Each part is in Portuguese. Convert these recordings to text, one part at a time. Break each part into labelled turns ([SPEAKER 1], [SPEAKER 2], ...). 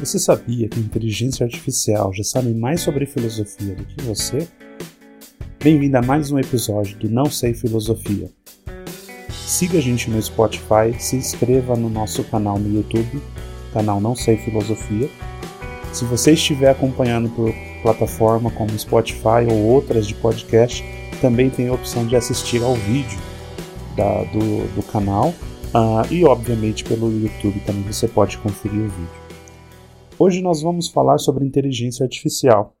[SPEAKER 1] Você sabia que inteligência artificial já sabe mais sobre filosofia do que você? Bem-vindo a mais um episódio do Não Sei Filosofia. Siga a gente no Spotify, se inscreva no nosso canal no YouTube, canal Não Sei Filosofia. Se você estiver acompanhando por plataforma como Spotify ou outras de podcast, também tem a opção de assistir ao vídeo da, do, do canal. Uh, e obviamente pelo YouTube também você pode conferir o vídeo. Hoje nós vamos falar sobre inteligência artificial.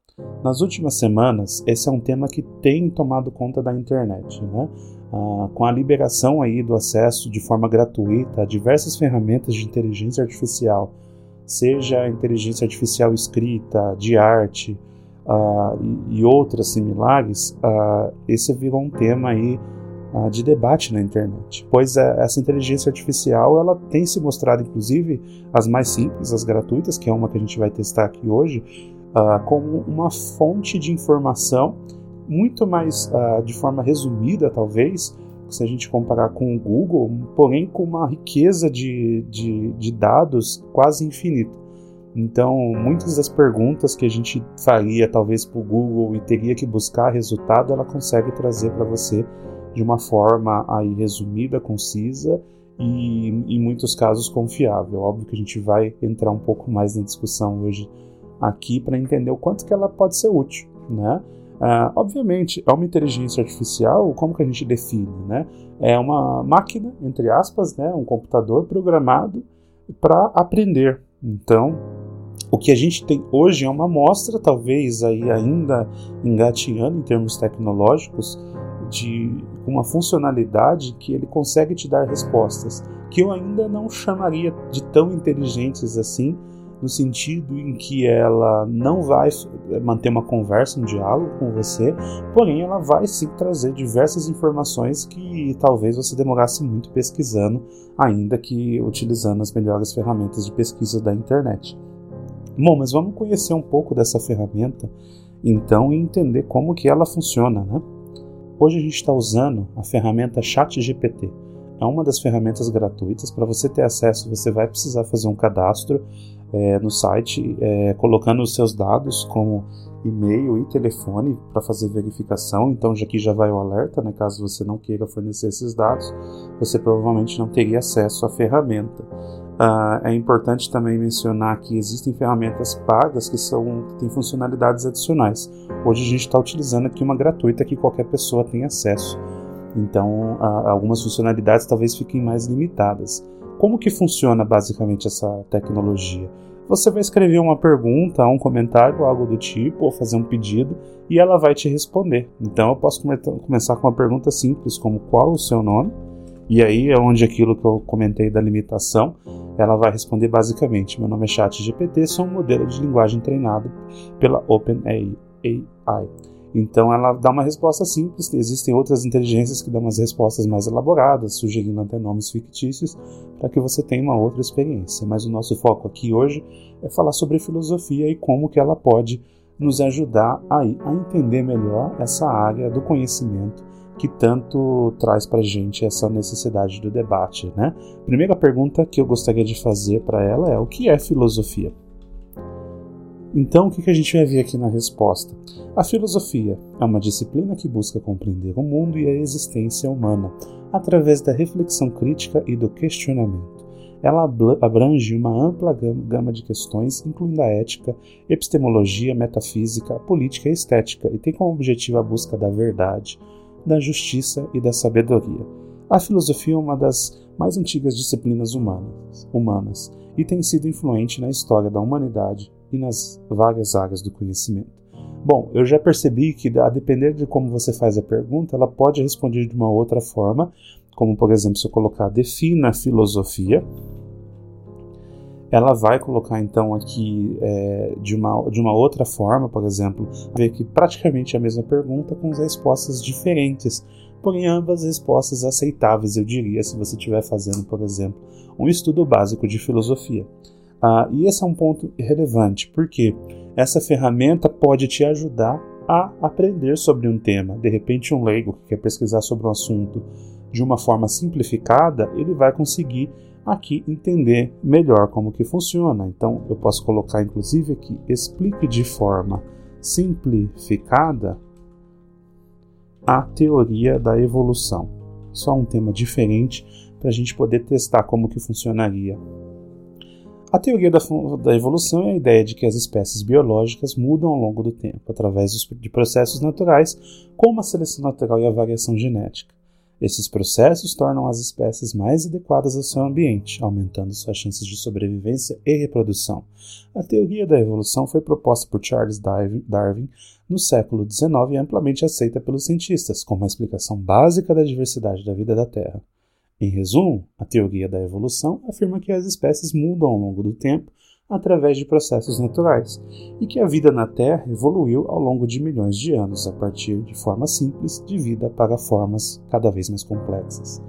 [SPEAKER 1] Nas últimas semanas, esse é um tema que tem tomado conta da internet, né? Ah, com a liberação aí do acesso de forma gratuita a diversas ferramentas de inteligência artificial, seja inteligência artificial escrita, de arte ah, e, outras similares, ah, esse virou um tema aí de debate na internet, pois uh, essa inteligência artificial ela tem se mostrado, inclusive, as mais simples, as gratuitas, que é uma que a gente vai testar aqui hoje, uh, como uma fonte de informação muito mais ah, de forma resumida, talvez, se a gente comparar com o Google, porém com uma riqueza de, de, de dados quase infinita. Então, muitas das perguntas que a gente faria talvez para o Google e teria que buscar resultado, ela consegue trazer para você de uma forma aí resumida, concisa e, em muitos casos, confiável. Óbvio que a gente vai entrar um pouco mais na discussão hoje aqui para entender o quanto que ela pode ser útil, né? Uh, obviamente, é uma inteligência artificial, como que a gente define, né? É uma máquina, entre aspas, né? Um computador programado para aprender. Então, o que a gente tem hoje é uma amostra, talvez aí ainda engatinhando em termos tecnológicos, de uma funcionalidade que ele consegue te dar respostas que eu ainda não chamaria de tão inteligentes assim, no sentido em que ela não vai manter uma conversa, um diálogo com você, porém ela vai sim trazer diversas informações que talvez você demorasse muito pesquisando, ainda que utilizando as melhores ferramentas de pesquisa da internet. Bom, mas vamos conhecer um pouco dessa ferramenta, então, e entender como que ela funciona, né? Hoje a gente está usando a ferramenta ChatGPT. É uma das ferramentas gratuitas. Para você ter acesso, você vai precisar fazer um cadastro é, no site, é, colocando os seus dados como e-mail e telefone para fazer verificação. Então, já aqui já vai o alerta, né? Caso você não queira fornecer esses dados, você provavelmente não teria acesso à ferramenta. Uh, é importante também mencionar que existem ferramentas pagas que são que têm funcionalidades adicionais. Hoje a gente está utilizando aqui uma gratuita que qualquer pessoa tem acesso. Então, uh, algumas funcionalidades talvez fiquem mais limitadas. Como que funciona basicamente essa tecnologia? Você vai escrever uma pergunta, um comentário, algo do tipo, ou fazer um pedido, e ela vai te responder. Então, eu posso come começar com uma pergunta simples, como qual o seu nome? E aí é onde aquilo que eu comentei da limitação, ela vai responder basicamente: Meu nome é ChatGPT, sou um modelo de linguagem treinado pela OpenAI. Então ela dá uma resposta simples. Existem outras inteligências que dão umas respostas mais elaboradas, sugerindo até nomes fictícios, para que você tenha uma outra experiência. Mas o nosso foco aqui hoje é falar sobre filosofia e como que ela pode nos ajudar a, a entender melhor essa área do conhecimento que tanto traz para gente essa necessidade do debate, né? Primeira pergunta que eu gostaria de fazer para ela é o que é filosofia? Então, o que a gente vai ver aqui na resposta? A filosofia é uma disciplina que busca compreender o mundo e a existência humana através da reflexão crítica e do questionamento. Ela abrange uma ampla gama de questões, incluindo a ética, epistemologia, metafísica, política e estética, e tem como objetivo a busca da verdade, da justiça e da sabedoria. A filosofia é uma das mais antigas disciplinas humanas, e tem sido influente na história da humanidade e nas várias áreas do conhecimento. Bom, eu já percebi que, a depender de como você faz a pergunta, ela pode responder de uma outra forma, como por exemplo, se eu colocar defina a filosofia, ela vai colocar então aqui é, de, uma, de uma outra forma, por exemplo, ver que praticamente a mesma pergunta com respostas diferentes, porém ambas respostas aceitáveis, eu diria, se você estiver fazendo, por exemplo, um estudo básico de filosofia. Ah, e esse é um ponto relevante, porque essa ferramenta pode te ajudar a aprender sobre um tema. De repente, um leigo que quer pesquisar sobre um assunto de uma forma simplificada, ele vai conseguir aqui entender melhor como que funciona. Então eu posso colocar inclusive aqui explique de forma simplificada a teoria da evolução. Só um tema diferente para a gente poder testar como que funcionaria. A teoria da, da, evolução é a ideia de que as espécies biológicas mudam ao longo do tempo, através de processos naturais, como a seleção natural e a variação genética. Esses processos tornam as espécies mais adequadas ao seu ambiente, aumentando suas chances de sobrevivência e reprodução. A teoria da evolução foi proposta por Charles Darwin no século XIX e amplamente aceita pelos cientistas como uma explicação básica da diversidade da vida da Terra. Em resumo, a teoria da evolução afirma que as espécies mudam ao longo do tempo através de processos naturais, e que a vida na Terra evoluiu ao longo de milhões de anos a partir de formas simples de vida para formas cada vez mais complexas.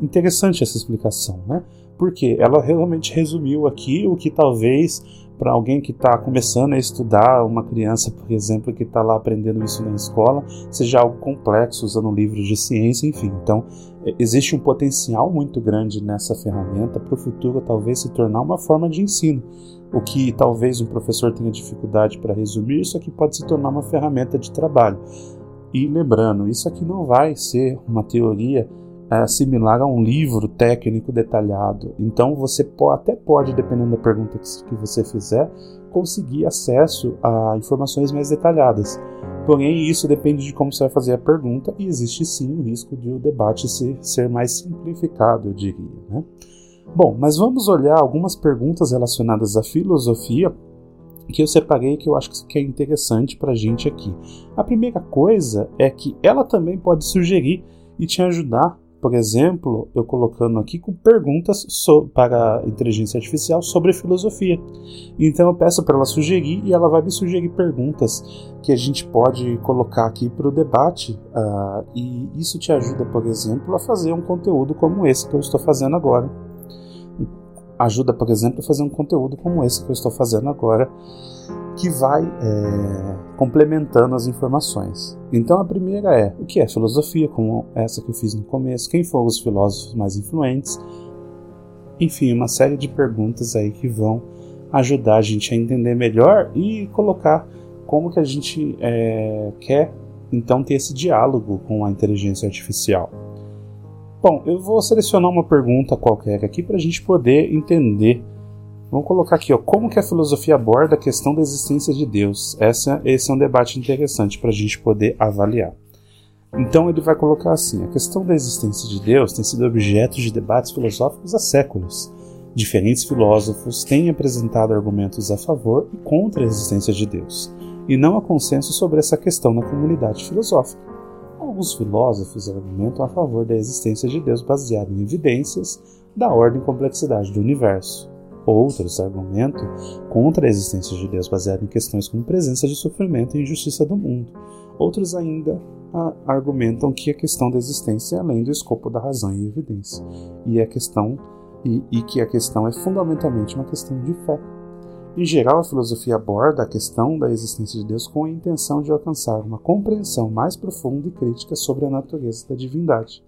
[SPEAKER 1] Interessante essa explicação, né? Porque ela realmente resumiu aqui o que talvez para alguém que está começando a estudar, uma criança, por exemplo, que está lá aprendendo isso na escola, seja algo complexo, usando livros de ciência, enfim. Então, é, existe um potencial muito grande nessa ferramenta para o futuro talvez se tornar uma forma de ensino. O que talvez um professor tenha dificuldade para resumir, isso aqui pode se tornar uma ferramenta de trabalho. E lembrando, isso aqui não vai ser uma teoria é, similar a um livro técnico detalhado. Então você até pode, dependendo da pergunta que você fizer, conseguir acesso a informações mais detalhadas. Porém, isso depende de como você vai fazer a pergunta e existe sim o risco de o debate ser, ser mais simplificado, eu diria. Né? Bom, mas vamos olhar algumas perguntas relacionadas à filosofia que eu separei que eu acho que é interessante para a gente aqui. A primeira coisa é que ela também pode sugerir e te ajudar, por exemplo, eu colocando aqui com perguntas so para a inteligência artificial sobre filosofia. Então eu peço para ela sugerir e ela vai me sugerir perguntas que a gente pode colocar aqui para o debate uh, e isso te ajuda, por exemplo, a fazer um conteúdo como esse que eu estou fazendo agora ajuda, por exemplo, a fazer um conteúdo como esse que eu estou fazendo agora, que vai é, complementando as informações. Então a primeira é o que é filosofia, como essa que eu fiz no começo, quem foram os filósofos mais influentes, enfim, uma série de perguntas aí que vão ajudar a gente a entender melhor e colocar como que a gente é, quer então ter esse diálogo com a inteligência artificial. Bom, eu vou selecionar uma pergunta qualquer aqui para a gente poder entender. Vamos colocar aqui, ó, como que a filosofia aborda a questão da existência de Deus? Essa, esse é um debate interessante para a gente poder avaliar. Então ele vai colocar assim: a questão da existência de Deus tem sido objeto de debates filosóficos há séculos. Diferentes filósofos têm apresentado argumentos a favor e contra a existência de Deus, e não há consenso sobre essa questão na comunidade filosófica. Alguns filósofos argumentam a favor da existência de Deus baseado em evidências da ordem e complexidade do universo. Outros argumentam contra a existência de Deus baseado em questões como presença de sofrimento e injustiça do mundo. Outros ainda argumentam que a questão da existência é além do escopo da razão e evidência, e a questão e, e que a questão é fundamentalmente uma questão de fé. Em geral, a filosofia aborda a questão da existência de Deus com a intenção de alcançar uma compreensão mais profunda e crítica sobre a natureza da divindade,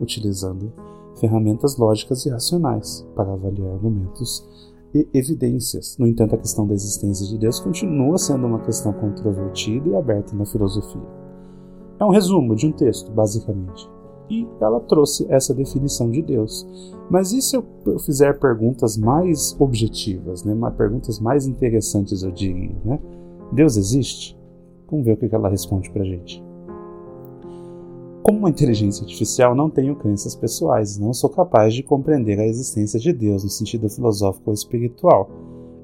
[SPEAKER 1] utilizando ferramentas lógicas e racionais para avaliar argumentos e evidências. No entanto, a questão da existência de Deus continua sendo uma questão controvertida e aberta na filosofia. É um resumo de um texto, basicamente e ela trouxe essa definição de Deus. Mas e se eu fizer perguntas mais objetivas, né? perguntas mais interessantes, eu diria? Né? Deus existe? Vamos ver o que ela responde para a gente. Como uma inteligência artificial, não tenho crenças pessoais, não sou capaz de compreender a existência de Deus no sentido filosófico ou espiritual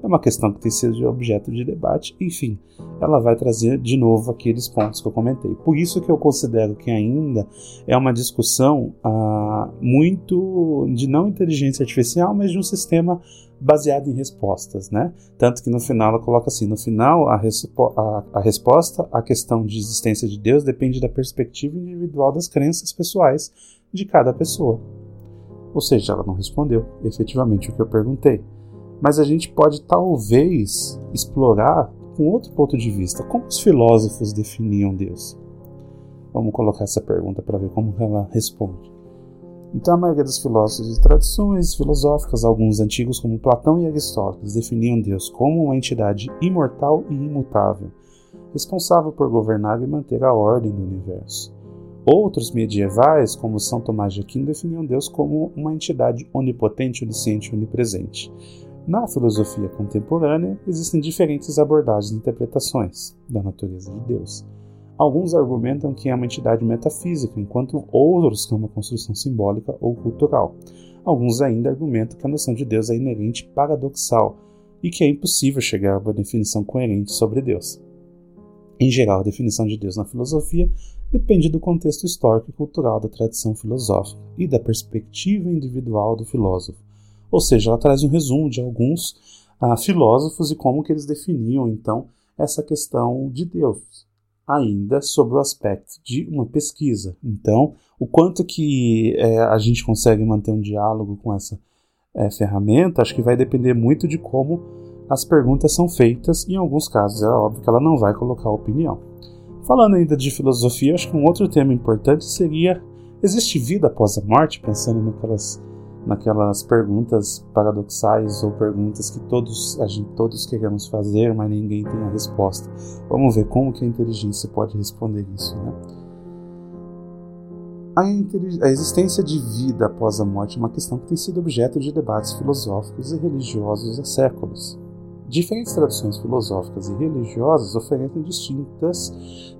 [SPEAKER 1] é uma questão que tem sido objeto de debate, enfim, ela vai trazer de novo aqueles pontos que eu comentei. Por isso que eu considero que ainda é uma discussão ah, muito de não inteligência artificial, mas de um sistema baseado em respostas, né? Tanto que no final ela coloca assim: no final a, respo a, a resposta à questão de existência de Deus depende da perspectiva individual das crenças pessoais de cada pessoa. Ou seja, ela não respondeu efetivamente o que eu perguntei mas a gente pode talvez explorar com outro ponto de vista. Como os filósofos definiam Deus? Vamos colocar essa pergunta para ver como ela responde. Então, a maioria dos filósofos e tradições filosóficas, alguns antigos como Platão e Aristóteles, definiam Deus como uma entidade imortal e imutável, responsável por governar e manter a ordem do universo. Outros medievais, como São Tomás de Aquino, definiam Deus como uma entidade onipotente, onisciente e onipresente. Na filosofia contemporânea, existem diferentes abordagens e interpretações da natureza de Deus. Alguns argumentam que é uma entidade metafísica, enquanto outros que é uma construção simbólica ou cultural. Alguns ainda argumentam que a noção de Deus é inerente paradoxal e que é impossível chegar a uma definição coerente sobre Deus. Em geral, a definição de Deus na filosofia depende do contexto histórico e cultural da tradição filosófica e da perspectiva individual do filósofo. Ou seja, ela traz um resumo de alguns ah, filósofos e como que eles definiam então essa questão de Deus ainda sobre o aspecto de uma pesquisa. Então, o quanto que é, a gente consegue manter um diálogo com essa é, ferramenta, acho que vai depender muito de como as perguntas são feitas. Em alguns casos, é óbvio que ela não vai colocar opinião. Falando ainda de filosofia, acho que um outro tema importante seria: existe vida após a morte? Pensando naquelas naquelas perguntas paradoxais ou perguntas que todos a gente todos queremos fazer, mas ninguém tem a resposta. Vamos ver como que a inteligência pode responder isso, né? A, a existência de vida após a morte é uma questão que tem sido objeto de debates filosóficos e religiosos há séculos. Diferentes tradições filosóficas e religiosas oferecem distintas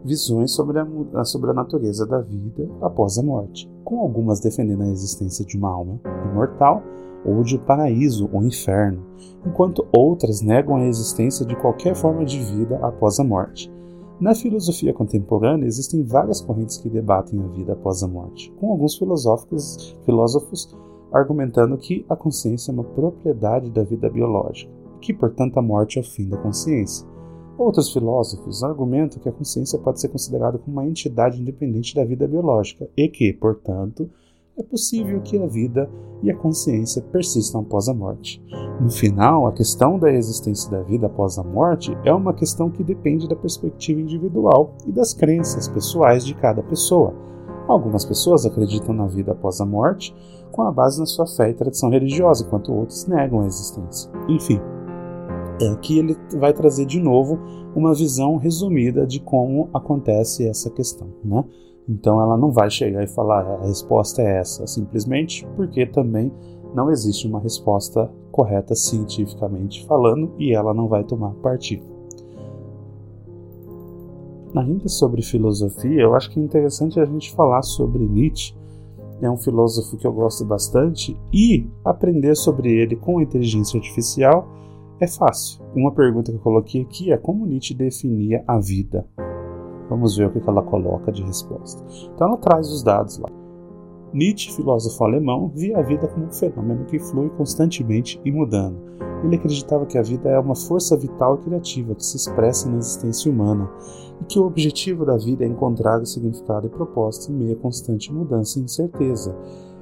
[SPEAKER 1] visões sobre a, sobre a natureza da vida após a morte, com algumas defendendo a existência de uma alma imortal ou de paraíso ou inferno, enquanto outras negam a existência de qualquer forma de vida após a morte. Na filosofia contemporânea existem várias correntes que debatem a vida após a morte, com alguns filósofos, filósofos argumentando que a consciência é uma propriedade da vida biológica que, portanto, a morte é o fim da consciência. Outros filósofos argumentam que a consciência pode ser considerada como uma entidade independente da vida biológica e que, portanto, é possível que a vida e a consciência persistam após a morte. No final, a questão da existência da vida após a morte é uma questão que depende da perspectiva individual e das crenças pessoais de cada pessoa. Algumas pessoas acreditam na vida após a morte com a base na sua fé e tradição religiosa, enquanto outros negam a existência. Enfim, Aqui ele vai trazer de novo uma visão resumida de como acontece essa questão, né? Então ela não vai chegar e falar ah, a resposta é essa, simplesmente porque também não existe uma resposta correta cientificamente falando e ela não vai tomar partido. Ainda sobre filosofia, eu acho que é interessante a gente falar sobre Nietzsche. É um filósofo que eu gosto bastante e aprender sobre ele com inteligência artificial é fácil. Uma pergunta que eu coloquei aqui é como Nietzsche definia a vida. Vamos ver o que ela coloca de resposta. Então ela traz os dados lá. Nietzsche, filósofo alemão, via a vida como um fenômeno que flui constantemente e mudando. Ele acreditava que a vida é uma força vital e criativa que se expressa na existência humana e que o objetivo da vida é encontrar o significado e propósito em meio a constante mudança e incerteza.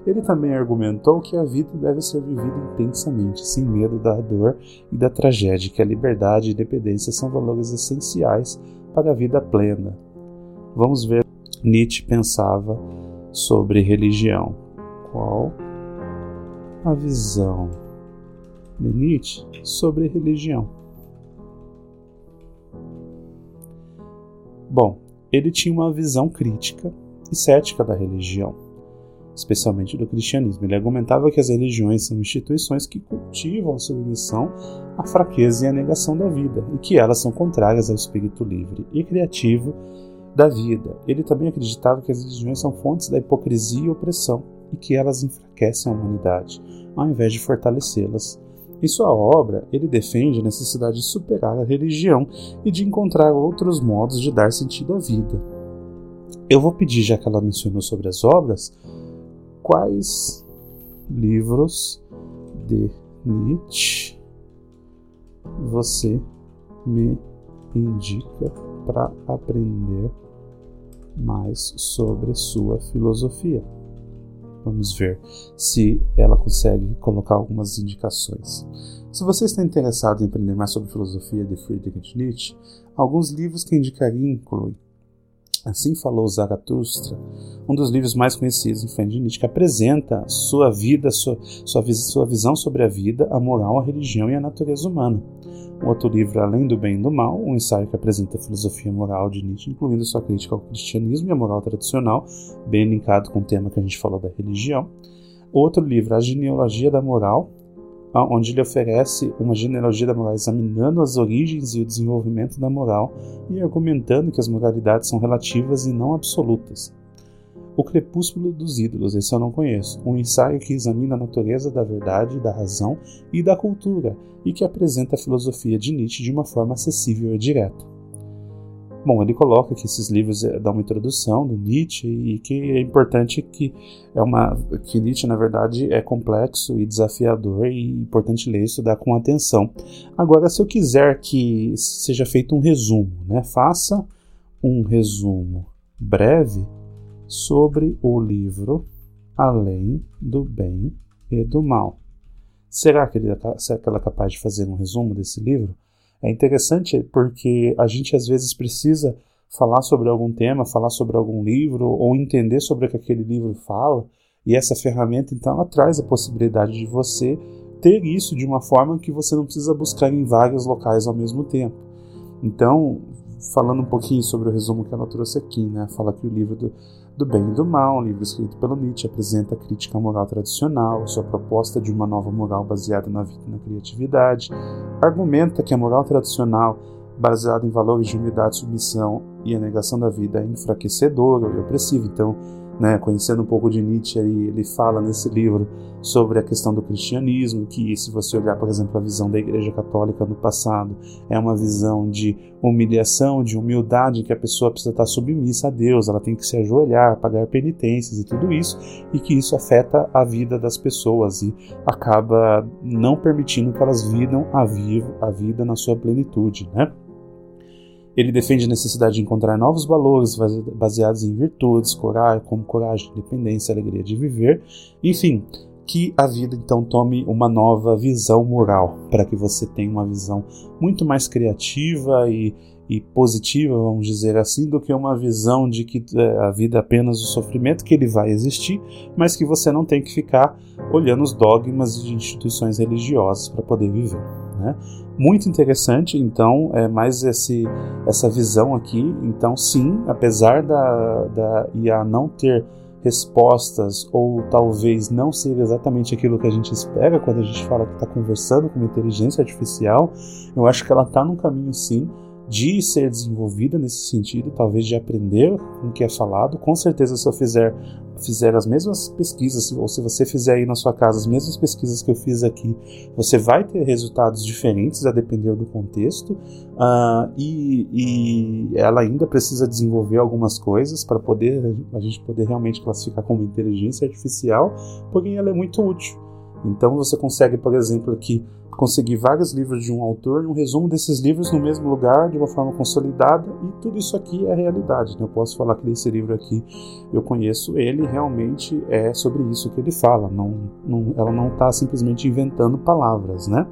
[SPEAKER 1] Ele também argumentou que a vida deve ser vivida intensamente, sem medo da dor e da tragédia, que a liberdade e a independência são valores essenciais para a vida plena. Vamos ver Nietzsche pensava sobre religião. Qual a visão de Nietzsche sobre religião? Bom, ele tinha uma visão crítica e cética da religião especialmente do cristianismo. Ele argumentava que as religiões são instituições que cultivam a submissão à fraqueza e à negação da vida, e que elas são contrárias ao espírito livre e criativo da vida. Ele também acreditava que as religiões são fontes da hipocrisia e opressão, e que elas enfraquecem a humanidade, ao invés de fortalecê-las. Em sua obra, ele defende a necessidade de superar a religião e de encontrar outros modos de dar sentido à vida. Eu vou pedir, já que ela mencionou sobre as obras, quais livros de Nietzsche você me indica para aprender mais sobre sua filosofia? Vamos ver se ela consegue colocar algumas indicações. Se você está interessado em aprender mais sobre filosofia de Friedrich Nietzsche, alguns livros que indicaria incluem Assim falou Zaratustra, um dos livros mais conhecidos em de Nietzsche, que apresenta sua vida, sua, sua, sua visão sobre a vida, a moral, a religião e a natureza humana. Um outro livro, Além do Bem e do Mal, um ensaio que apresenta a filosofia moral de Nietzsche, incluindo sua crítica ao cristianismo e à moral tradicional, bem linkado com o tema que a gente falou da religião. Outro livro, A Genealogia da Moral, onde ele oferece uma genealogia da moral examinando as origens e o desenvolvimento da moral e argumentando que as moralidades são relativas e não absolutas. O Crepúsculo dos Ídolos, esse eu não conheço, um ensaio que examina a natureza da verdade, da razão e da cultura e que apresenta a filosofia de Nietzsche de uma forma acessível e direta. Bom, ele coloca que esses livros eh, dão uma introdução do Nietzsche e que é importante que é uma que Nietzsche na verdade é complexo e desafiador e é importante ler e estudar com atenção. Agora, se eu quiser que seja feito um resumo, né, faça um resumo breve sobre o livro Além do Bem e do Mal. Será que, ele, é será que ela é capaz de fazer um resumo desse livro? É interessante porque a gente às vezes precisa falar sobre algum tema, falar sobre algum livro ou entender sobre o que aquele livro fala, e essa ferramenta então ela traz a possibilidade de você ter isso de uma forma que você não precisa buscar em vários locais ao mesmo tempo. Então, falando um pouquinho sobre o resumo que ela trouxe aqui, né? Fala que o livro do, do Bem e do Mal, um livro escrito pelo Nietzsche, apresenta a crítica à moral tradicional, sua proposta de uma nova moral baseada na vida e na criatividade, argumenta que a moral tradicional, baseada em valores de humildade, submissão e a negação da vida, é enfraquecedora e opressiva. Então, né, conhecendo um pouco de Nietzsche, ele, fala nesse livro sobre a questão do cristianismo, que se você olhar, por exemplo, a visão da Igreja Católica no passado, é uma visão de humilhação, de humildade, que a pessoa precisa estar submissa a Deus, ela tem que se ajoelhar, pagar penitências e tudo isso, e que isso afeta a vida das pessoas e acaba não permitindo que elas vivam a, a vida na sua plenitude, né? Ele defende a necessidade de encontrar novos valores baseados em virtudes, coragem, como coragem, independência, alegria de viver, enfim, que a vida então tome uma nova visão moral, para que você tenha uma visão muito mais criativa e, e, positiva, vamos dizer assim, do que uma visão de que é, a vida é apenas o sofrimento, que ele vai existir, mas que você não tem que ficar olhando os dogmas de instituições religiosas para poder viver. Né? Muito interessante, então, é mais esse, essa visão aqui. Então, sim, apesar da, da IA não ter respostas ou talvez não ser exatamente aquilo que a gente espera quando a gente fala que está conversando com uma inteligência artificial, eu acho que ela está num caminho sim de ser desenvolvida nesse sentido, talvez de aprender com o que é falado. Com certeza, se eu fizer, fizer as mesmas pesquisas, ou se você fizer aí na sua casa as mesmas pesquisas que eu fiz aqui, você vai ter resultados diferentes a depender do contexto. Uh, e, e, ela ainda precisa desenvolver algumas coisas para poder a gente poder realmente classificar como inteligência artificial, porém ela é muito útil. Então você consegue, por exemplo, aqui conseguir vários livros de um autor, um resumo desses livros no mesmo lugar, de uma forma consolidada, e tudo isso aqui é realidade. Né? Eu posso falar que esse livro aqui eu conheço ele, realmente é sobre isso que ele fala. Não, não, ela não está simplesmente inventando palavras, né?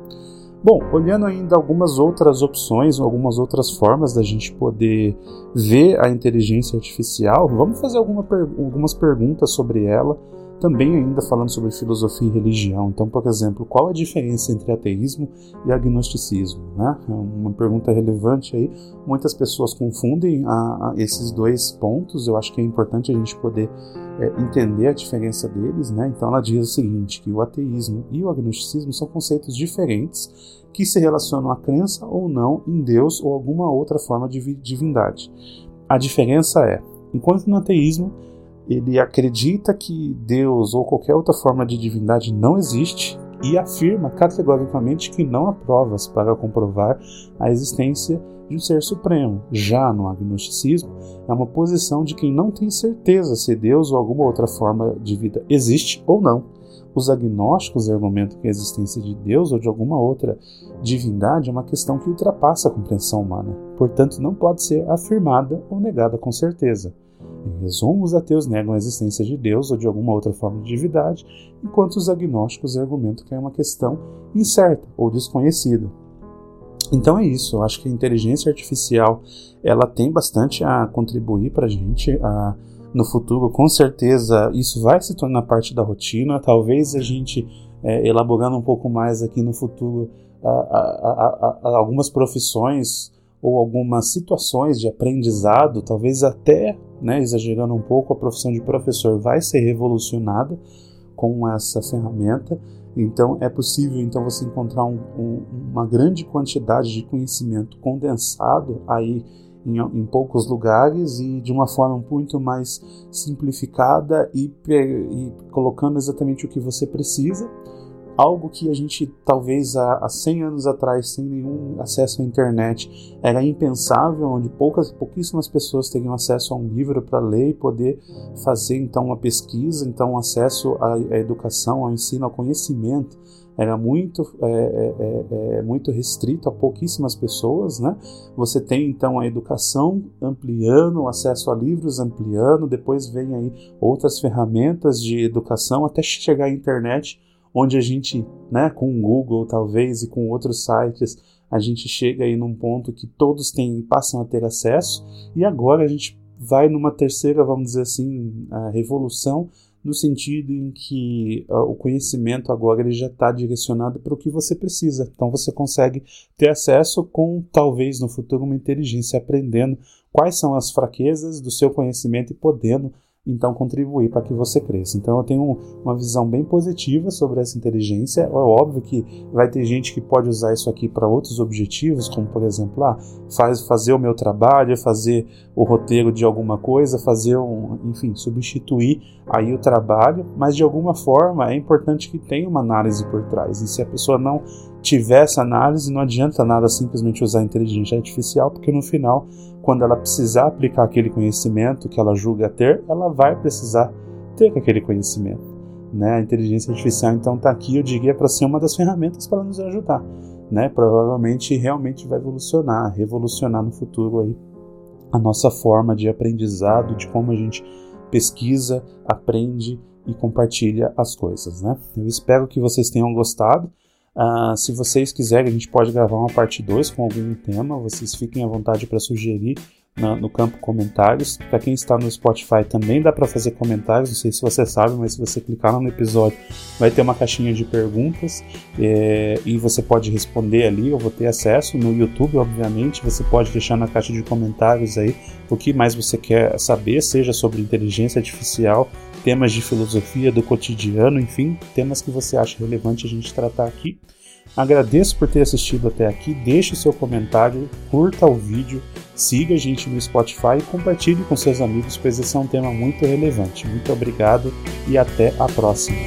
[SPEAKER 1] Bom, olhando ainda algumas outras opções, algumas outras formas da gente poder ver a inteligência artificial, vamos fazer alguma algumas perguntas sobre ela também ainda falando sobre filosofia e religião. Então, por exemplo, qual a diferença entre ateísmo e agnosticismo? Né? É uma pergunta relevante aí. Muitas pessoas confundem a, a esses dois pontos. Eu acho que é importante a gente poder é, entender a diferença deles. Né? Então, ela diz o seguinte, que o ateísmo e o agnosticismo são conceitos diferentes que se relacionam à crença ou não em Deus ou alguma outra forma de divindade. A diferença é, enquanto no ateísmo ele acredita que Deus ou qualquer outra forma de divindade não existe e afirma categoricamente que não há provas para comprovar a existência de um ser supremo. Já no agnosticismo, é uma posição de quem não tem certeza se Deus ou alguma outra forma de vida existe ou não. Os agnósticos argumentam que a existência de Deus ou de alguma outra divindade é uma questão que ultrapassa a compreensão humana, portanto, não pode ser afirmada ou negada com certeza. Em resumo, os ateus negam a existência de Deus ou de alguma outra forma de divindade, enquanto os agnósticos argumentam que é uma questão incerta ou desconhecida. Então é isso, eu acho que a inteligência artificial ela tem bastante a contribuir para a gente. no futuro, com certeza, isso vai se tornar parte da rotina. Talvez a gente, é, elaborando um pouco mais aqui no futuro, a, a, a, algumas profissões ou algumas situações de aprendizado, talvez até, né, exagerando um pouco, a profissão de professor vai ser revolucionada com essa ferramenta. Então é possível então você encontrar um, um, uma grande quantidade de conhecimento condensado aí em, em, poucos lugares e de uma forma muito mais simplificada e, e colocando exatamente o que você precisa algo que a gente talvez há, há 100 anos atrás, sem nenhum acesso à internet, era impensável, onde poucas, pouquíssimas pessoas teriam acesso a um livro para ler e poder fazer então uma pesquisa, então acesso à, à educação, ao ensino, ao conhecimento era muito, é, é, é, é, muito restrito a pouquíssimas pessoas, né? Você tem então a educação ampliando, o acesso a livros ampliando, depois vem aí outras ferramentas de educação até chegar à internet, onde a gente, né, com o Google talvez e com outros sites, a gente chega aí num ponto que todos têm, passam a ter acesso, e agora a gente vai numa terceira, vamos dizer assim, revolução, no sentido em que uh, o conhecimento agora ele já está direcionado para o que você precisa. Então você consegue ter acesso com, talvez no futuro, uma inteligência aprendendo quais são as fraquezas do seu conhecimento e podendo então contribuir para que você cresça. Então eu tenho uma visão bem positiva sobre essa inteligência. É óbvio que vai ter gente que pode usar isso aqui para outros objetivos, como por exemplo, ah, faz, fazer o meu trabalho, fazer o roteiro de alguma coisa, fazer um, enfim, substituir aí o trabalho, mas de alguma forma é importante que tenha uma análise por trás. E se a pessoa não tiver essa análise, não adianta nada simplesmente usar a inteligência artificial, porque no final quando ela precisar aplicar aquele conhecimento que ela julga ter, ela vai precisar ter aquele conhecimento. Né? A inteligência artificial então está aqui, eu diria, para ser uma das ferramentas para nos ajudar. Né? Provavelmente realmente vai evolucionar, revolucionar no futuro aí a nossa forma de aprendizado, de como a gente pesquisa, aprende e compartilha as coisas. Né? Eu espero que vocês tenham gostado. Uh, se vocês quiserem, a gente pode gravar uma parte 2 com algum tema, vocês fiquem à vontade para sugerir na, no campo comentários. Para quem está no Spotify também dá para fazer comentários, não sei se você sabe, mas se você clicar no episódio vai ter uma caixinha de perguntas é, e você pode responder ali, eu vou ter acesso. No YouTube, obviamente, você pode deixar na caixa de comentários aí o que mais você quer saber, seja sobre inteligência artificial, temas de filosofia do cotidiano, enfim, temas que você acha relevante a gente tratar aqui. Agradeço por ter assistido até aqui, deixe o seu comentário, curta o vídeo, siga a gente no Spotify e compartilhe com seus amigos, pois esse é um tema muito relevante. Muito obrigado e até a próxima.